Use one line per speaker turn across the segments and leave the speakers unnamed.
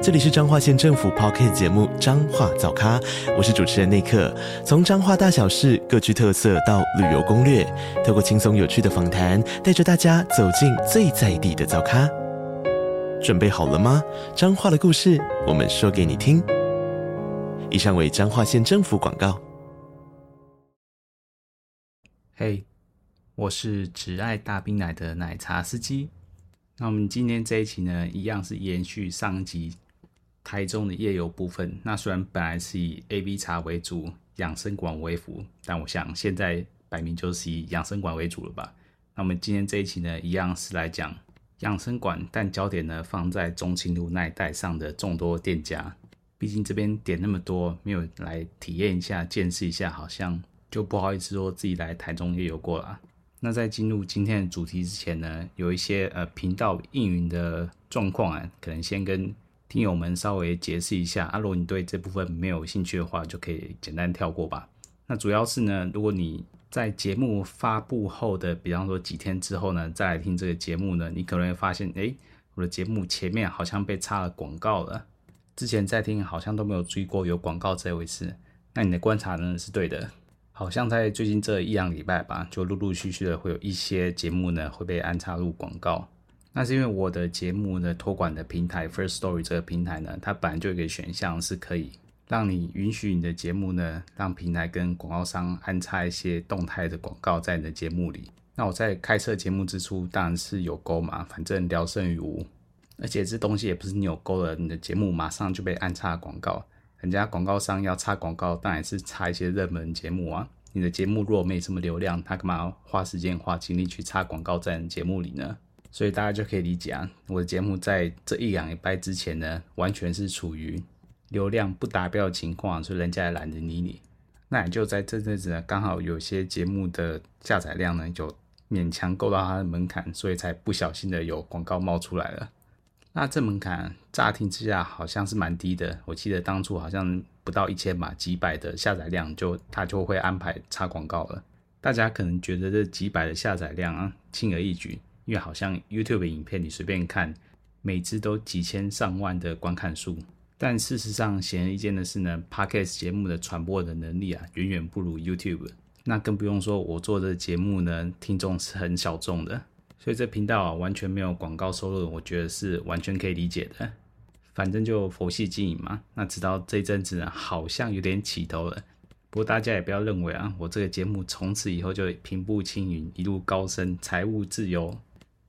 这里是彰化县政府 Podcast 节目《彰化早咖》，我是主持人内克。从彰化大小事各具特色到旅游攻略，透过轻松有趣的访谈，带着大家走进最在地的早咖。准备好了吗？彰化的故事，我们说给你听。以上为彰化县政府广告。
嘿，我是只爱大冰奶的奶茶司机。那我们今天这一期呢，一样是延续上集。台中的夜游部分，那虽然本来是以 A B 茶为主，养生馆为辅，但我想现在摆明就是以养生馆为主了吧？那我们今天这一期呢，一样是来讲养生馆，但焦点呢放在中清路那一带上的众多店家。毕竟这边点那么多，没有来体验一下、见识一下，好像就不好意思说自己来台中夜游过了。那在进入今天的主题之前呢，有一些呃频道运营的状况啊，可能先跟。听友们稍微解释一下，啊，如果你对这部分没有兴趣的话，就可以简单跳过吧。那主要是呢，如果你在节目发布后的，比方说几天之后呢，再来听这个节目呢，你可能会发现，诶，我的节目前面好像被插了广告了。之前在听好像都没有注意过有广告这回事。那你的观察呢是对的，好像在最近这一两礼拜吧，就陆陆续续的会有一些节目呢会被安插入广告。那是因为我的节目呢，托管的平台 First Story 这个平台呢，它本来就有一个选项是可以让你允许你的节目呢，让平台跟广告商安插一些动态的广告在你的节目里。那我在开设节目之初，当然是有勾嘛，反正聊胜于无。而且这东西也不是你有勾了，你的节目马上就被安插广告。人家广告商要插广告，当然是插一些热门节目啊。你的节目如果没什么流量，他干嘛花时间花精力去插广告在你节目里呢？所以大家就可以理解啊，我的节目在这一两礼拜之前呢，完全是处于流量不达标的情况，所以人家也懒得理你。那也就在这阵子呢，刚好有些节目的下载量呢，就勉强够到它的门槛，所以才不小心的有广告冒出来了。那这门槛乍听之下好像是蛮低的，我记得当初好像不到一千吧，几百的下载量就它就会安排插广告了。大家可能觉得这几百的下载量啊，轻而易举。因为好像 YouTube 影片你随便看，每支都几千上万的观看数，但事实上显而易见的是呢，Podcast 节目的传播的能力啊，远远不如 YouTube。那更不用说我做的节目呢，听众是很小众的，所以这频道啊完全没有广告收入，我觉得是完全可以理解的。反正就佛系经营嘛。那直到这阵子，好像有点起头了。不过大家也不要认为啊，我这个节目从此以后就平步青云，一路高升，财务自由。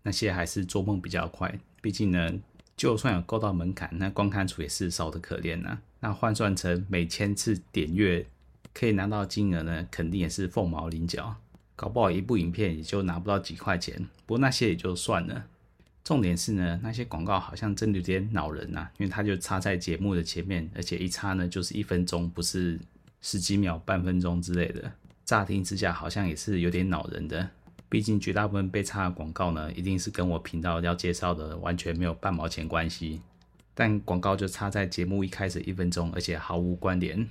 那些还是做梦比较快，毕竟呢，就算有够到门槛，那观看数也是少得可怜呐、那换算成每千次点阅可以拿到金额呢，肯定也是凤毛麟角。搞不好一部影片也就拿不到几块钱。不过那些也就算了，重点是呢，那些广告好像真的有点恼人呐、因为它就插在节目的前面，而且一插呢就是一分钟，不是十几秒、半分钟之类的。乍听之下好像也是有点恼人的。毕竟绝大部分被插的广告呢，一定是跟我频道要介绍的完全没有半毛钱关系。但广告就插在节目一开始一分钟，而且毫无关联。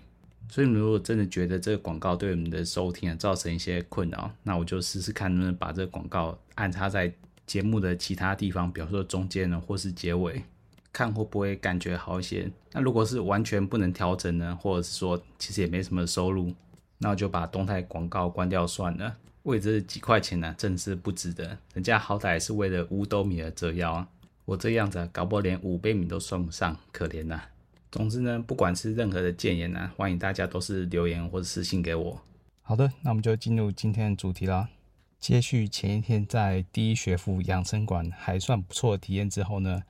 所以如果真的觉得这个广告对我们的收听啊造成一些困扰，那我就试试看能不能把这个广告安插在节目的其他地方，比如说中间呢，或是结尾，看会不会感觉好一些。那如果是完全不能调整呢，或者是说其实也没什么收入，那我就把动态广告关掉算了。为这几块钱呢、真是不值得。人家好歹是为了五斗米而折腰啊，我这样子、搞不好连五杯米都算不上，可怜呐、总之呢，不管是任何的建言呢、欢迎大家都是留言或者私信给我。好的，那我们就进入今天的主题啦。接续前一天在第一学府养生馆还算不错的体验之后呢，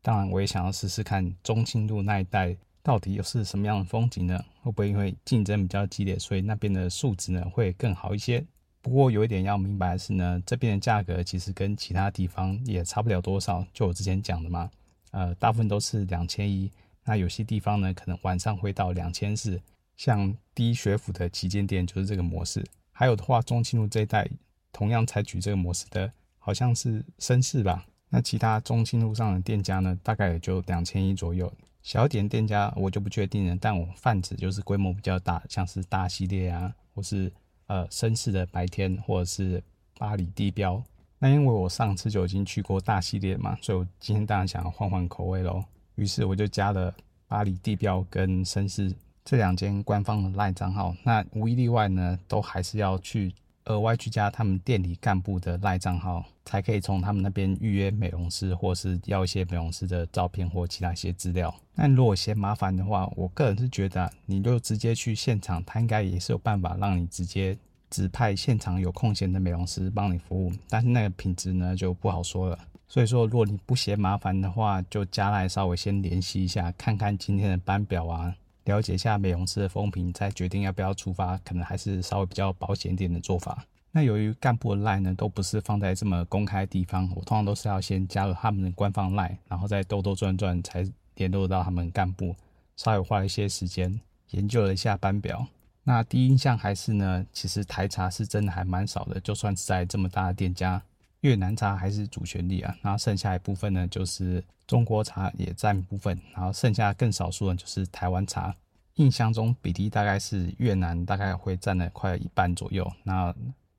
当然我也想要试试看中清路那一带到底又是什么样的风景呢？会不会因为竞争比较激烈，所以那边的素质呢会更好一些？不过有一点要明白的是呢，这边的价格其实跟其他地方也差不了多少。就我之前讲的嘛，呃，大部分都是两千一，那有些地方呢，可能晚上会到两千四。像第一学府的旗舰店就是这个模式。还有的话，中清路这一带同样采取这个模式的好像是绅士吧。那其他中清路上的店家呢，大概也就两千一左右。小点店家我就不确定了，但我泛指就是规模比较大，像是大系列啊，或是呃绅士的白天，或者是巴黎地标。那因为我上次就已经去过大系列嘛，所以我今天当然想要换换口味喽。于是我就加了巴黎地标跟绅士这两间官方的赖账号。那无一例外呢，都还是要去。额外去加他们店里干部的赖账号，才可以从他们那边预约美容师，或是要一些美容师的照片或其他一些资料。但如果嫌麻烦的话，我个人是觉得，你就直接去现场，他应该也是有办法让你直接指派现场有空闲的美容师帮你服务。但是那个品质呢，就不好说了。所以说，如果你不嫌麻烦的话，就加来稍微先联系一下，看看今天的班表啊。了解一下美容师的风评，再决定要不要出发，可能还是稍微比较保险一点的做法。那由于干部的 lie 呢，都不是放在这么公开的地方，我通常都是要先加入他们的官方 lie 然后再兜兜转转才联络到他们干部。稍微花了一些时间研究了一下班表。那第一印象还是呢，其实台茶是真的还蛮少的，就算是在这么大的店家，越南茶还是主旋律啊。然后剩下一部分呢，就是。中国茶也占部分，然后剩下更少数的就是台湾茶。印象中比例大概是越南大概会占了快一半左右，那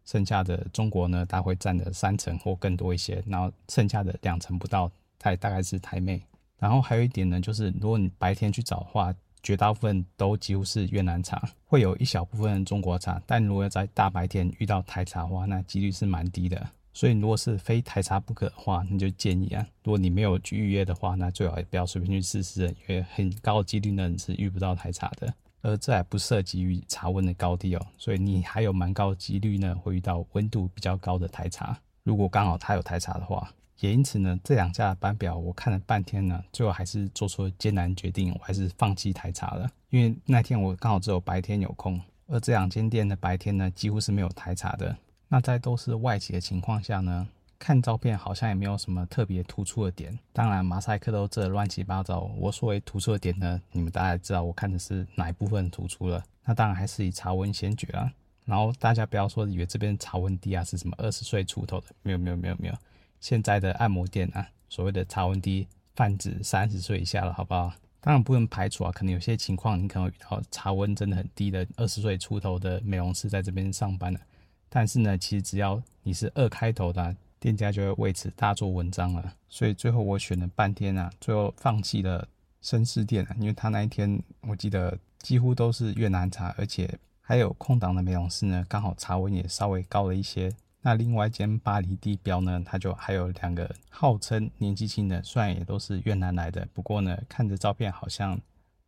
剩下的中国呢，大概会占了三成或更多一些，然后剩下的两成不到，它大概是台妹。然后还有一点呢，就是如果你白天去找的话，绝大部分都几乎是越南茶，会有一小部分中国茶，但如果要在大白天遇到台茶的话，那几率是蛮低的。所以，如果是非台茶不可的话，那就建议啊，如果你没有去预约的话，那最好也不要随便去试试，因为很高几率呢你是遇不到台茶的。而这还不涉及于茶温的高低哦，所以你还有蛮高几率呢会遇到温度比较高的台茶。如果刚好他有台茶的话，也因此呢，这两家的班表我看了半天呢，最后还是做出了艰难决定，我还是放弃台茶了，因为那天我刚好只有白天有空，而这两间店的白天呢几乎是没有台茶的。那在都是外籍的情况下呢，看照片好像也没有什么特别突出的点。当然，马赛克都这乱七八糟。我所谓突出的点呢，你们大概知道我看的是哪一部分突出了。那当然还是以茶温先决啊。然后大家不要说以为这边茶温低啊，是什么二十岁出头的？没有没有没有没有。现在的按摩店啊，所谓的茶温低泛指三十岁以下了，好不好？当然不能排除啊，可能有些情况你可能遇到茶温真的很低的二十岁出头的美容师在这边上班了。但是呢，其实只要你是二开头的，店家就会为此大做文章了。所以最后我选了半天啊，最后放弃了绅士店，因为他那一天我记得几乎都是越南茶，而且还有空档的美容师呢，刚好茶温也稍微高了一些。那另外一间巴黎地标呢，它就还有两个号称年纪轻的，虽然也都是越南来的，不过呢，看着照片好像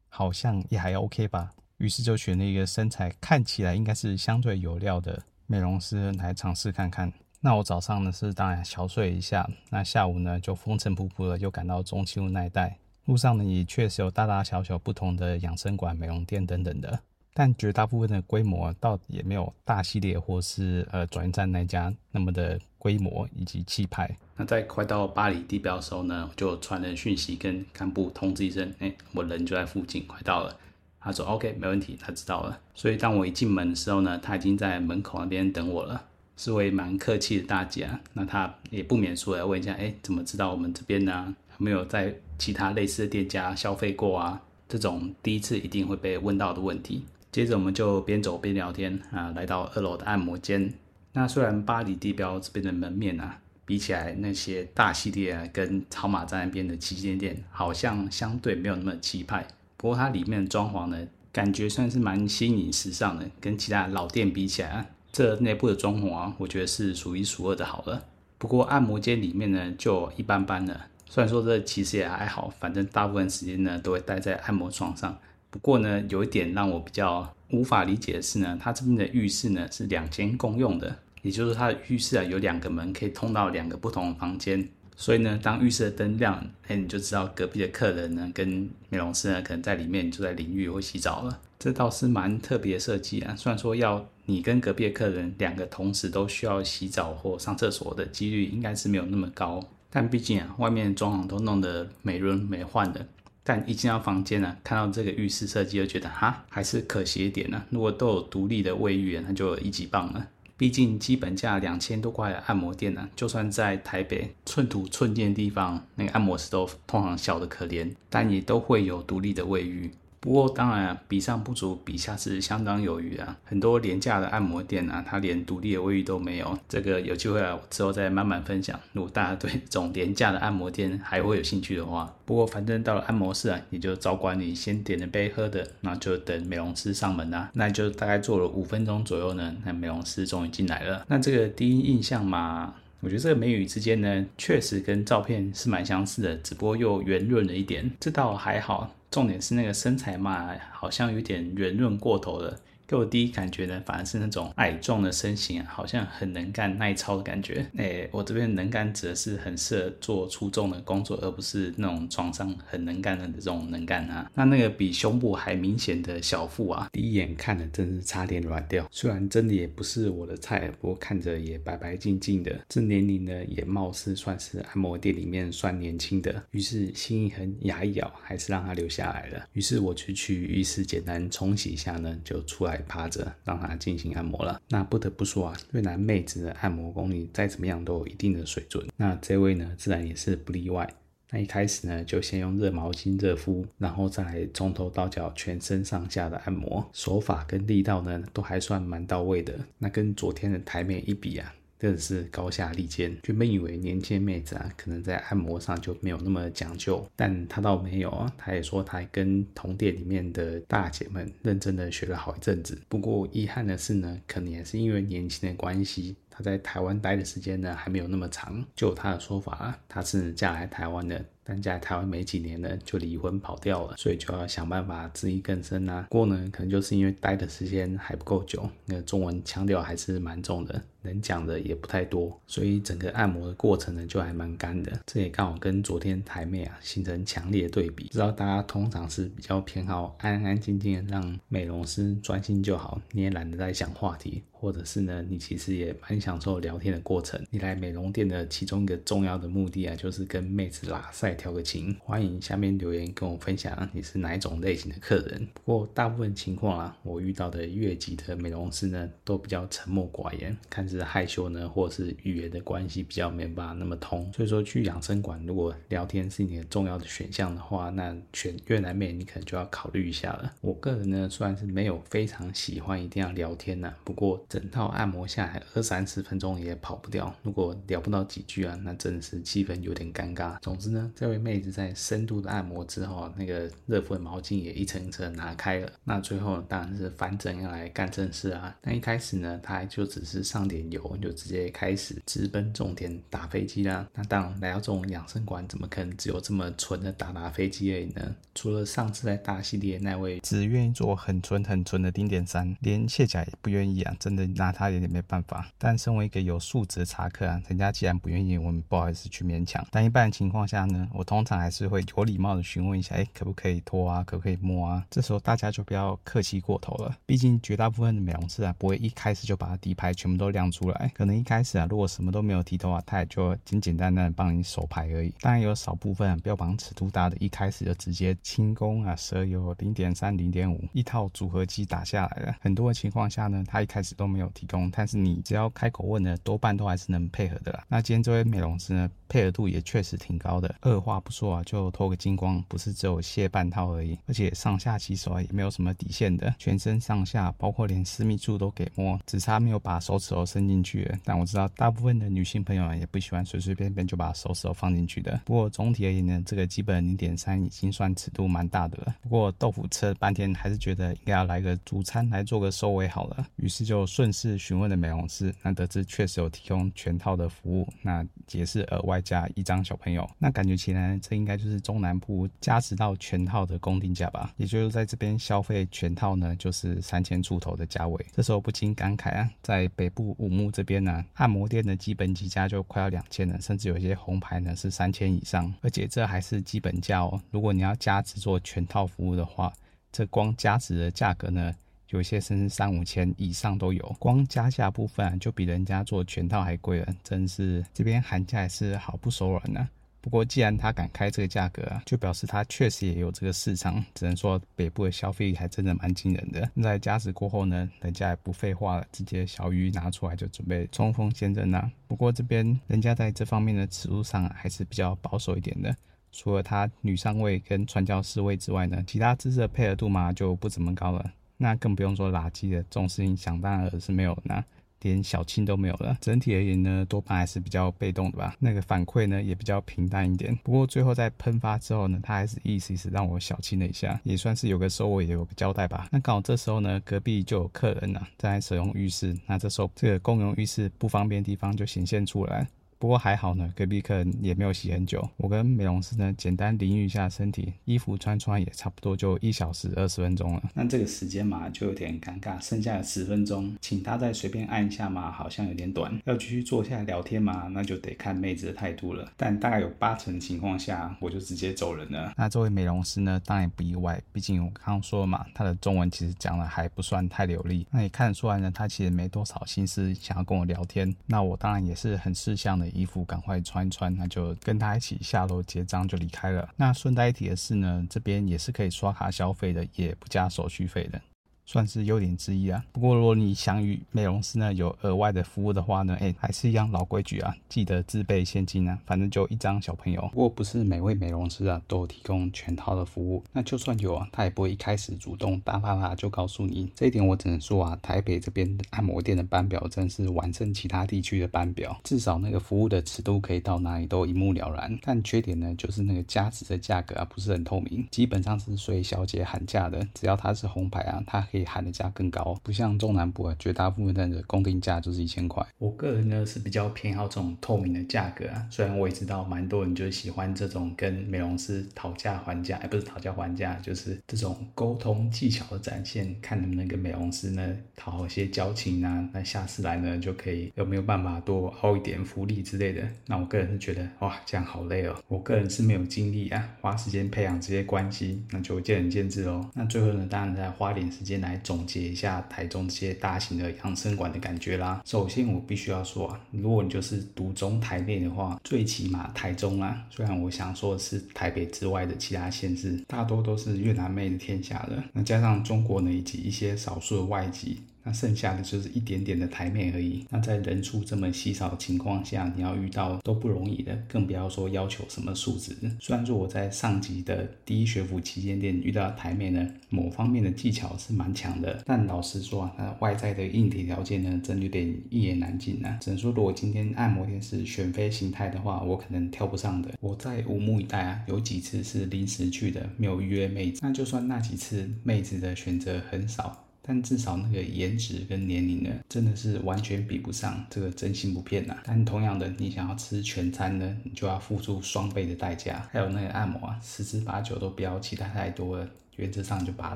好像也还 OK 吧。于是就选了一个身材看起来应该是相对有料的。美容师来尝试看看。那我早上呢是当然小睡一下，那下午呢就风尘仆仆的又赶到中秋那一带。路上呢也确实有大大小小不同的养生馆、美容店等等的，但绝大部分的规模倒也没有大系列或是呃转运站那家那么的规模以及气派。
那在快到巴黎地标的时候呢，就传了讯息跟干部通知一声，哎、我人就在附近，快到了。他说：“OK，没问题，他知道了。所以当我一进门的时候呢，他已经在门口那边等我了，是位蛮客气的大姐啊。那他也不免说要问一下，哎，怎么知道我们这边呢？有没有在其他类似的店家消费过啊？这种第一次一定会被问到的问题。接着我们就边走边聊天啊，来到二楼的按摩间。那虽然巴黎地标这边的门面啊，比起来那些大系列，跟草马站那边的旗舰店，好像相对没有那么气派。”不过它里面的装潢呢，感觉算是蛮新颖时尚的，跟其他老店比起来，这内部的装潢啊，我觉得是数一数二的好了。不过按摩间里面呢，就一般般了。虽然说这其实也还好，反正大部分时间呢都会待在按摩床上。不过呢，有一点让我比较无法理解的是呢，它这边的浴室呢是两间共用的，也就是它的浴室啊有两个门可以通到两个不同的房间。所以呢，当浴室的灯亮，哎，你就知道隔壁的客人呢，跟美容师呢，可能在里面就在淋浴或洗澡了。这倒是蛮特别的设计啊。虽然说要你跟隔壁的客人两个同时都需要洗澡或上厕所的几率，应该是没有那么高。但毕竟啊，外面装潢都弄得美轮美奂的，但一进到房间呢，看到这个浴室设计，就觉得哈，还是可惜一点呢。如果都有独立的卫浴，那就一级棒了。
毕竟基本价两千多块的按摩店呢、就算在台北寸土寸金的地方，那个按摩室都通常小的可怜，但也都会有独立的卫浴。不过当然啊，比上不足，比下是相当有余啊。很多廉价的按摩店啊，它连独立的卫浴都没有。这个有机会啊，之后再慢慢分享。如果大家对这种廉价的按摩店还会有兴趣的话，不过反正到了按摩室啊，你就照管你先点了杯喝的，那就等美容师上门啊。那就大概做了五分钟左右呢，那美容师终于进来了。那这个第一印象嘛，我觉得这个美与之间呢，确实跟照片是蛮相似的，只不过又圆润了一点。这倒还好。重点是那个身材嘛，好像有点圆润过头了。给我第一感觉呢，反而是那种矮壮的身形啊，好像很能干、耐操的感觉。哎、我这边能干指的是很适合做出众的工作，而不是那种床上很能干的这种能干啊。那那个比胸部还明显的小腹啊，第一眼看了真是差点软掉。虽然真的也不是我的菜，不过看着也白白净净的，这年龄呢也貌似算是按摩店里面算年轻的。于是心一横，牙一咬，还是让他留下来了。于是我就去浴室简单冲洗一下呢，就出来。趴着让他进行按摩了。那不得不说啊，越南妹子的按摩功力再怎么样都有一定的水准。那这位呢，自然也是不例外。那一开始呢，就先用热毛巾热敷，然后再从头到脚全身上下的按摩，手法跟力道呢，都还算蛮到位的。那跟昨天的台面一比啊。真的是高下立见。原本以为年轻妹子啊，可能在按摩上就没有那么讲究，但她倒没有啊。她也说，她还跟同店里面的大姐们认真的学了好一阵子。不过遗憾的是呢，可能也是因为年轻的关系，她在台湾待的时间呢还没有那么长。就她的说法啊，她是嫁来台湾的。但在台湾没几年呢，就离婚跑掉了，所以就要想办法自力更生啊。不过呢，可能就是因为待的时间还不够久，那中文腔调还是蛮重的，能讲的也不太多，所以整个按摩的过程呢就还蛮干的。这也刚好跟昨天台妹啊形成强烈的对比。知道大家通常是比较偏好安安静静的让美容师专心就好，你也懒得再想话题。或者是呢，你其实也蛮享受聊天的过程。你来美容店的其中一个重要的目的啊，就是跟妹子拉赛调个情。欢迎下面留言跟我分享你是哪一种类型的客人。不过大部分情况啊，我遇到的越级的美容师呢，都比较沉默寡言，看是害羞呢，或是语言的关系比较没办法那么通。所以说去养生馆，如果聊天是你的重要的选项的话，那选越南妹你可能就要考虑一下了。我个人呢，虽然是没有非常喜欢一定要聊天呢、不过。整套按摩下来二三十分钟也跑不掉，如果聊不到几句啊，那真的是气氛有点尴尬。总之呢，这位妹子在深度的按摩之后，那个热敷的毛巾也一层一层拿开了。那最后当然是反正要来干正事啊。那一开始呢，她还就只是上点油，就直接开始直奔重点打飞机啦。那当然来到这种养生馆，怎么可能只有这么纯的打打飞机而已呢？除了上次在大系列那位
只愿意做很纯很纯的丁点三，连卸甲也不愿意啊，真的。拿他有点没办法，但身为一个有素质的茶客啊，人家既然不愿意，我们不好意思去勉强。但一般情况下呢，我通常还是会有礼貌的询问一下，哎，可不可以脱啊？可不可以摸啊？这时候大家就不要客气过头了，毕竟绝大部分的美容师啊，不会一开始就把底牌全部都亮出来，可能一开始啊，如果什么都没有提的话，他也就简简单单的帮你手牌而已。当然有少部分啊，标榜尺度大的，一开始就直接轻功啊，蛇油零点三、零点五一套组合技打下来了。很多的情况下呢，他一开始都没有提供，但是。你只要开口问呢，多半都还是能配合的啦。那今天这位美容师呢，配合度也确实挺高的。二话不说啊，就脱个精光，不是只有卸半套而已，而且上下其手啊也没有什么底线的，全身上下包括连私密处都给摸，只差没有把手指头伸进去。但我知道大部分的女性朋友，也不喜欢随随便便就把手指头放进去的。不过总体而言呢，这个基本零点三已经算尺度蛮大的了。不过豆腐吃了半天，还是觉得应该要来个主餐来做个收尾好了。于是就顺势询问了美容师，那得知确实有提供全套的服务，那也是额外加一张小朋友，那感觉起来这应该就是中南部加持到全套的公定价吧，也就是在这边消费全套呢，就是三千出头的价位。这时候不禁感慨啊，在北部古墓这边呢，按摩店的基本起价就快要两千了，甚至有些红牌呢是三千以上，而且这还是基本价哦。如果你要加值做全套服务的话，这光加值的价格呢，有些甚至三五千以上都有，光加价部分啊，就比人家做全套还贵了，真是这边寒假也是好不手软呐。
不过既然他敢开这个价格啊，就表示他确实也有这个市场。只能说北部的消费还真的蛮惊人的。在加持过后呢，人家也不废话了，直接小鱼拿出来就准备冲锋陷阵呐。不过这边人家在这方面的尺度上还是比较保守一点的。除了他女上位跟传教士位之外呢，其他姿势的配合度嘛就不怎么高了。那更不用说垃圾的这种事情，想当然是没有的。连小青都没有了。整体而言呢，多半还是比较被动的吧。那个反馈呢也比较平淡一点。不过最后在喷发之后呢，他还是意思意思让我小青了一下，也算是有个收尾，也有个交代吧。那刚好这时候呢，隔壁就有客人呢在使用浴室。那这时候这个公用浴室不方便的地方就显现出来。不过还好呢，隔壁客人也没有洗很久。我跟美容师呢，简单淋浴一下身体，衣服穿穿也差不多就一小时二十分钟了。
那这个时间嘛，就有点尴尬，剩下的十分钟，请他再随便按一下嘛，好像有点短。要继续坐下来聊天嘛，那就得看妹子的态度了。但大概有八成的情况下，我就直接走人了。
那这位美容师呢，当然也不意外，毕竟我刚刚说了嘛，他的中文其实讲的还不算太流利。那也看得出来呢，他其实没多少心思想要跟我聊天。那我当然也是很识相的。衣服赶快穿一穿，那就跟他一起下楼结账就离开了。那顺带一提的是呢，这边也是可以刷卡消费的，也不加手续费的。算是优点之一啊。不过如果你想与美容师呢有额外的服务的话呢，哎，还是一样老规矩啊，记得自备现金啊。反正就一张小朋友。不过不是每位美容师啊都提供全套的服务。那就算有啊，他也不会一开始主动大剌剌就告诉你。这一点我只能说啊，台北这边按摩店的班表真是完胜其他地区的班表。至少那个服务的尺度可以到哪里都一目了然。但缺点呢，就是那个加值的价格啊不是很透明，基本上是随小姐喊价的。只要他是红牌啊，他。可以喊的价更高，不像中南部啊，绝大部分的公定价就是一千块。我个人呢是比较偏好这种透明的价格啊，虽然我也知道蛮多人就喜欢这种跟美容师讨价还价，哎，不是讨价还价，就是这种沟通技巧的展现，看能不能跟美容师呢讨好些交情啊，那下次来呢就可以有没有办法多薅一点福利之类的。那我个人是觉得哇，这样好累哦，我个人是没有精力啊，花时间培养这些关系，那就见仁见智喽。那最后呢，当然再花点时间来总结一下台中这些大型的养生馆的感觉啦。首先，我必须要说啊，如果你就是独中台内的话，最起码台中啊，虽然我想说的是台北之外的其他县市，大多都是越南妹的天下了。那加上中国呢，以及一些少数的外籍。那剩下的就是一点点的台妹而已。那在人数这么稀少的情况下，你要遇到都不容易的，更不要说要求什么素质。虽然说我在上级的第一学府旗舰店遇到台妹呢，某方面的技巧是蛮强的，但老实说啊，那外在的硬体条件呢，真有点一言难尽啊。只能说，如果今天按摩店是选妃形态的话，我可能挑不上的。我在五目以待啊，有几次是临时去的，没有预约妹子。那就算那几次妹子的选择很少。但至少那个颜值跟年龄呢，真的是完全比不上，这个真心不骗呐。但同样的，你想要吃全餐呢，你就要付出双倍的代价。还有那个按摩啊，十之八九都不要期待太多了。原则上就把它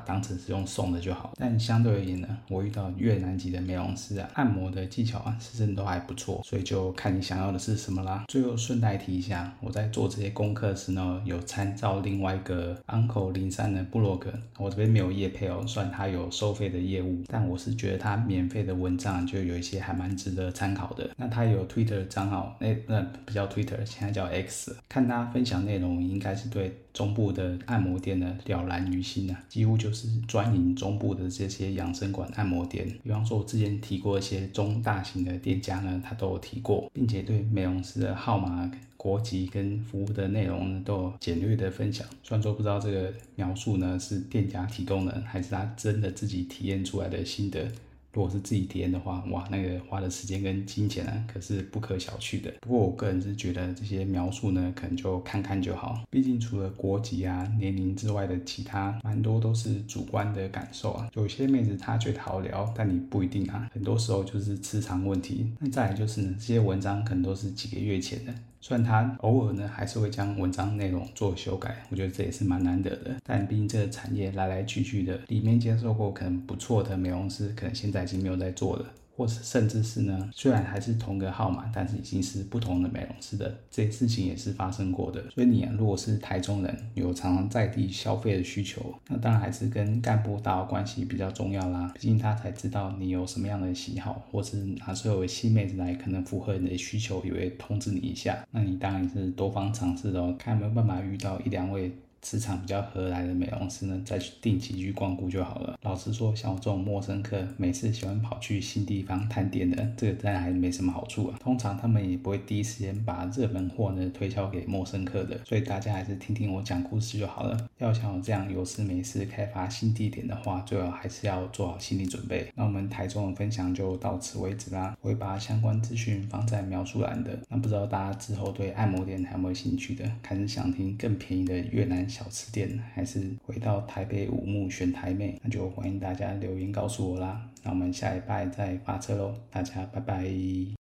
当成是用送的就好，但相对而言呢，我遇到越南籍的美容师啊，按摩的技巧啊，是真的都还不错，所以就看你想要的是什么啦。最后顺带提一下，我在做这些功课时呢，有参照另外一个 Uncle 零三的部落格，我这边没有业配哦，算他有收费的业务，但我是觉得他免费的文章就有一些还蛮值得参考的。那他有 Twitter 账号，那那不叫 Twitter，现在叫 X，看他分享内容应该是对。中部的按摩店呢，了然于心啊，几乎就是专营中部的这些养生馆按摩店。比方说，我之前提过一些中大型的店家呢，他都有提过，并且对美容师的号码、国籍跟服务的内容呢，都有简略的分享。虽然说不知道这个描述呢是店家提供的，还是他真的自己体验出来的心得。如果是自己体验的话，哇，那个花的时间跟金钱呢，可是不可小觑的。不过我个人是觉得这些描述呢，可能就看看就好。毕竟除了国籍啊、年龄之外的其他，蛮多都是主观的感受啊。有些妹子她觉得好聊，但你不一定啊。很多时候就是磁场问题。那再来就是呢，这些文章可能都是几个月前的。虽然他偶尔呢还是会将文章内容做修改，我觉得这也是蛮难得的。但毕竟这个产业来来去去的，里面接受过可能不错的美容师，可能现在已经没有在做了。或是甚至是呢，虽然还是同个号码，但是已经是不同的美容师的，这事情也是发生过的。所以你，如果是台中人，有常常在地消费的需求，那当然还是跟干部打好关系比较重要啦。毕竟他才知道你有什么样的喜好，或是哪时候有新妹子来，可能符合你的需求，也会通知你一下。那你当然是多方尝试哦，看有没有办法遇到一两位。磁场比较合来的美容师呢，再去定期去光顾就好了。老实说，像我这种陌生客，每次喜欢跑去新地方探店的，这个当然还没什么好处啊。通常他们也不会第一时间把热门货呢推销给陌生客的，所以大家还是听听我讲故事就好了。要像我这样有事没事开发新地点的话，最好还是要做好心理准备。那我们台中的分享就到此为止啦，我会把相关资讯放在描述栏的。那不知道大家之后对按摩店还有没有兴趣的，还是想听更便宜的越南小吃店，还是回到台北五木选台妹，那就欢迎大家留言告诉我啦。那我们下一拜再发车喽，大家拜拜。